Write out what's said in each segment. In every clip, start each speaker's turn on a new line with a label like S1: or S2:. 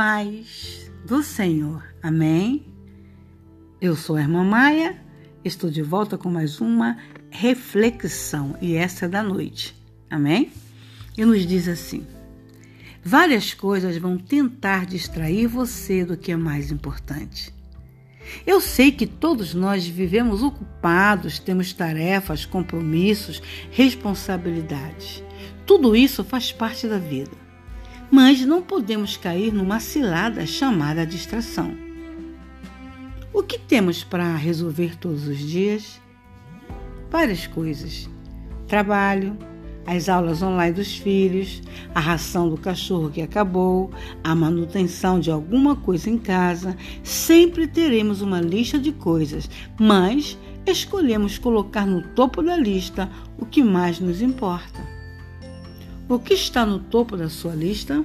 S1: paz do Senhor. Amém? Eu sou a irmã Maia, estou de volta com mais uma reflexão e essa é da noite. Amém? E nos diz assim: várias coisas vão tentar distrair você do que é mais importante. Eu sei que todos nós vivemos ocupados, temos tarefas, compromissos, responsabilidades. Tudo isso faz parte da vida. Mas não podemos cair numa cilada chamada distração. O que temos para resolver todos os dias? Várias coisas: trabalho, as aulas online dos filhos, a ração do cachorro que acabou, a manutenção de alguma coisa em casa. Sempre teremos uma lista de coisas, mas escolhemos colocar no topo da lista o que mais nos importa. O que está no topo da sua lista?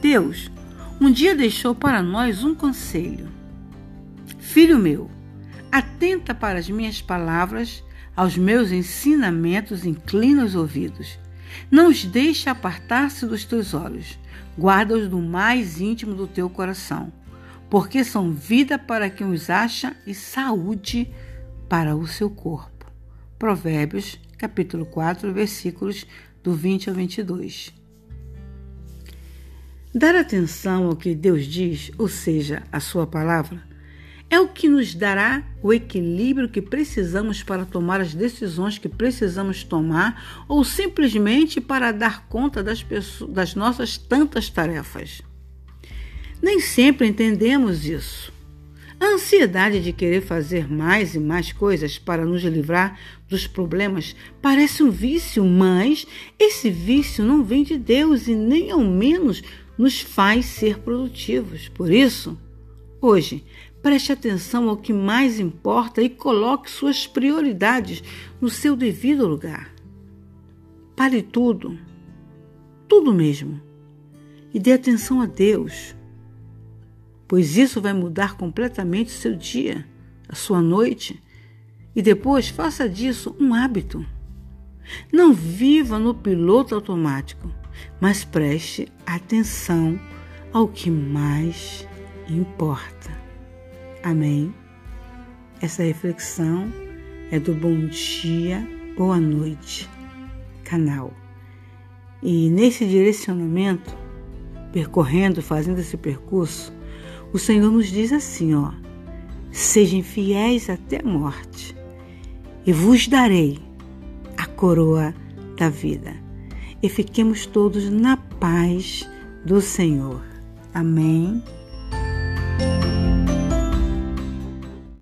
S1: Deus um dia deixou para nós um conselho. Filho meu, atenta para as minhas palavras aos meus ensinamentos inclina os ouvidos. Não os deixe apartar-se dos teus olhos. Guarda-os do mais íntimo do teu coração, porque são vida para quem os acha e saúde para o seu corpo. Provérbios, capítulo 4, versículos do 20 ao 22. Dar atenção ao que Deus diz, ou seja, a sua palavra, é o que nos dará o equilíbrio que precisamos para tomar as decisões que precisamos tomar ou simplesmente para dar conta das, pessoas, das nossas tantas tarefas. Nem sempre entendemos isso. A ansiedade de querer fazer mais e mais coisas para nos livrar dos problemas parece um vício, mas esse vício não vem de Deus e nem ao menos nos faz ser produtivos. Por isso, hoje, Preste atenção ao que mais importa e coloque suas prioridades no seu devido lugar. Pare tudo, tudo mesmo, e dê atenção a Deus, pois isso vai mudar completamente o seu dia, a sua noite, e depois faça disso um hábito. Não viva no piloto automático, mas preste atenção ao que mais importa. Amém. Essa reflexão é do Bom Dia, Boa Noite canal. E nesse direcionamento, percorrendo, fazendo esse percurso, o Senhor nos diz assim, ó: Sejam fiéis até a morte, e vos darei a coroa da vida. E fiquemos todos na paz do Senhor. Amém